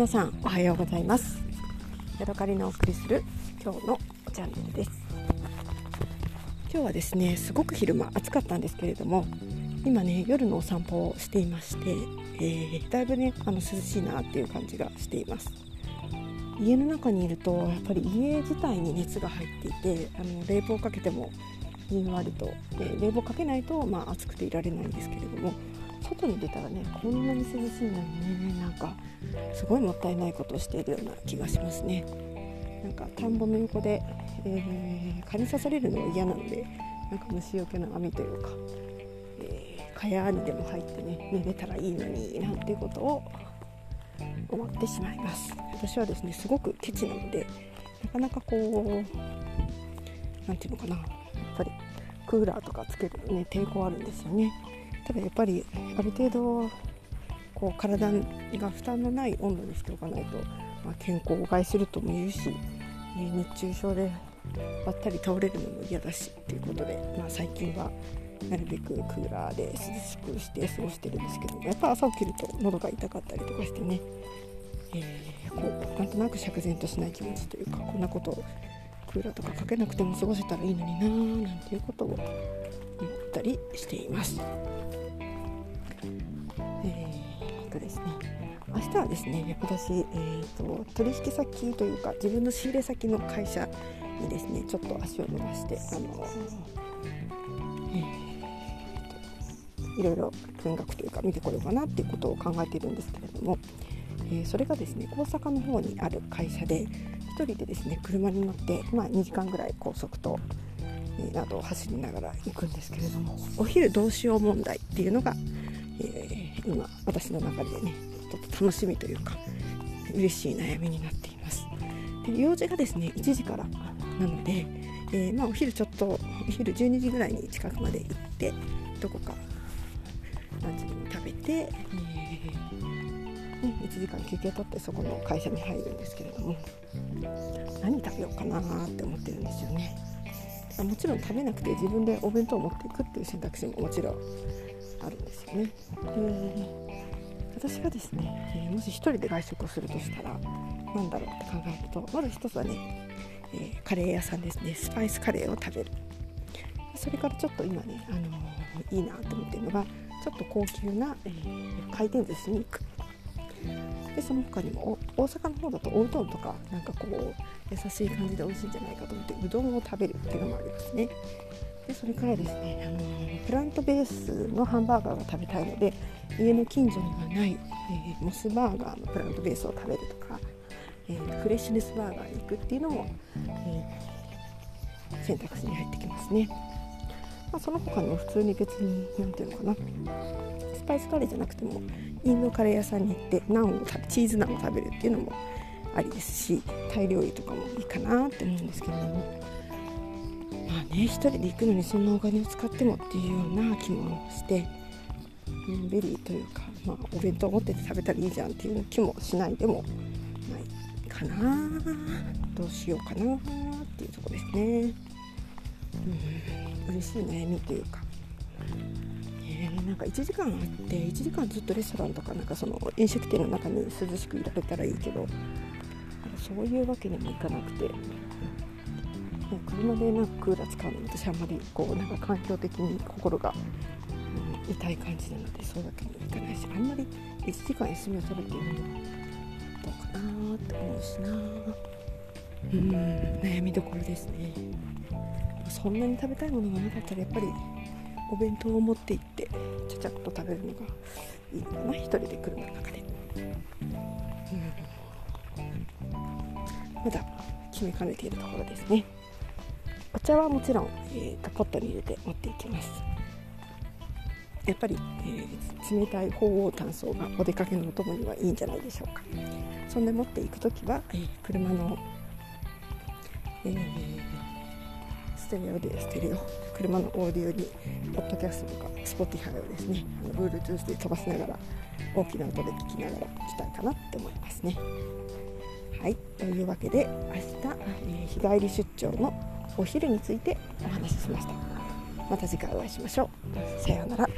皆さんおはようございます。ヤドカリのお送りする今日のチャンネルです。今日はですねすごく昼間暑かったんですけれども今ね夜のお散歩をしていまして、えー、だいぶねあの涼しいなっていう感じがしています。家の中にいるとやっぱり家自体に熱が入っていてあの冷房かけてもじんわりと、え、冷房かけないと、まあ、暑くていられないんですけれども外に出たらねこんなに涼しいのにねなんかすごいもったいないことをしているような気がしますね。なんか田んぼの横で、えー、蚊に刺されるのは嫌なのでなんか虫よけの網というか、えー、蚊帳にでも入ってね寝れたらいいのになんていうことを思ってしまいます。私はですねすごくケチなのでなかなかこう何て言うのかなやっぱりクーラーとかつけるのね抵抗あるんですよね。ただやっぱりある程度こう体が負担のない温度にしておかないと、まあ、健康を害するとも言うし、え、熱中症でばったり倒れるのも嫌だしっていうことで、まあ、最近はなるべくクーラーで涼しくして過ごしてるんですけどやっぱ朝起きると喉が痛かったりとかしてね、えー、こうなんとなく釈然としない気持ちというかこんなことをクーラーとかかけなくても過ごせたらいいのになーなんていうことを思ったりしています。えー、とですね明日はですね私、えーと、取引先というか自分の仕入れ先の会社にですねちょっと足を伸ばしてあの、えー、いろいろ見学というか見てこようかなっていうことを考えているんですけれども、えー、それがですね大阪の方にある会社で1人でですね車に乗って、まあ、2時間ぐらい高速とえなどを走りながら行くんですけれどもお昼どうしよう問題っていうのが、えー、今私の中でねちょっと楽しみというか嬉しい悩みになっています。で用事がですね1時からなので、えー、まあ、お昼ちょっとお昼12時ぐらいに近くまで行ってどこかランチでも食べて、えー、ね、1時間休憩取ってそこの会社に入るんですけれども。ようかなって思ってるんですよね。もちろん食べなくて自分でお弁当を持っていくっていう選択肢ももちろんあるんですよね。で私がですね、えー、もし1人で外食をするとしたら何だろうって考えるとまず1つはね、えー、カレー屋さんですね。スパイスカレーを食べる。それからちょっと今ね、あの、いいなと思ってるのがちょっと高級な、え、回転寿司に行く。でその他にも大阪の方だとおうどんとかなんかこう優しい感じで美味しいんじゃないかと思ってうどんを食べるっていうのもありますね。でそれからですね、あの、プラントベースのハンバーガーが食べたいので家の近所にはない、えー、モスバーガーのプラントベースを食べるとか、えー、フレッシュネスバーガーに行くっていうのも、え選択肢に入ってきますね、まあ、その他にも普通に別に何ていうのかなスパイスカレーじゃなくてもインドカレー屋さんに行ってナンをチーズナンを食べるっていうのもありですしタイ料理とかもいいかなって思うんですけれどもまあね1人で行くのにそんなお金を使ってもっていうような気もしてのんびりというか、まあ、お弁当持ってて食べたらいいじゃんっていう気もしないでもないかな。どうしようかなっていうとこですね。うん嬉しい悩みというか。なんか1時間あって1時間ずっとレストランとかなんかその飲食店の中に涼しくいられたらいいけどそういうわけにもいかなくて。車でなんかクーラー使うの私あんまりこうなんか環境的に心が、うん、痛い感じなのでそういうわけにもいかないしあんまり1時間休みを取るっていうのもどうかなって思うしなうん悩みどころですねそんなに食べたいものがなかったらやっぱりお弁当を持って行ってちゃちゃっと食べるのがいいのかな。1人で車の中で、うん、まだ決めかねているところですね。お茶はもちろん、えーと、ポットに入れて持っていきます。やっぱり、えー、冷たい鳳凰炭素がお出かけのお供にはいいんじゃないでしょうか。そんで持っていく時は、えー、車の、えーテレオでステレオ車のオーディオにポッドキャストとか Spotify をですねあの Bluetooth で飛ばしながら大きな音で聞きながら来たいかなって思いますね。はいというわけで明日、えー、日帰り出張のお昼についてお話ししました。また次回お会いしましょう。さようなら。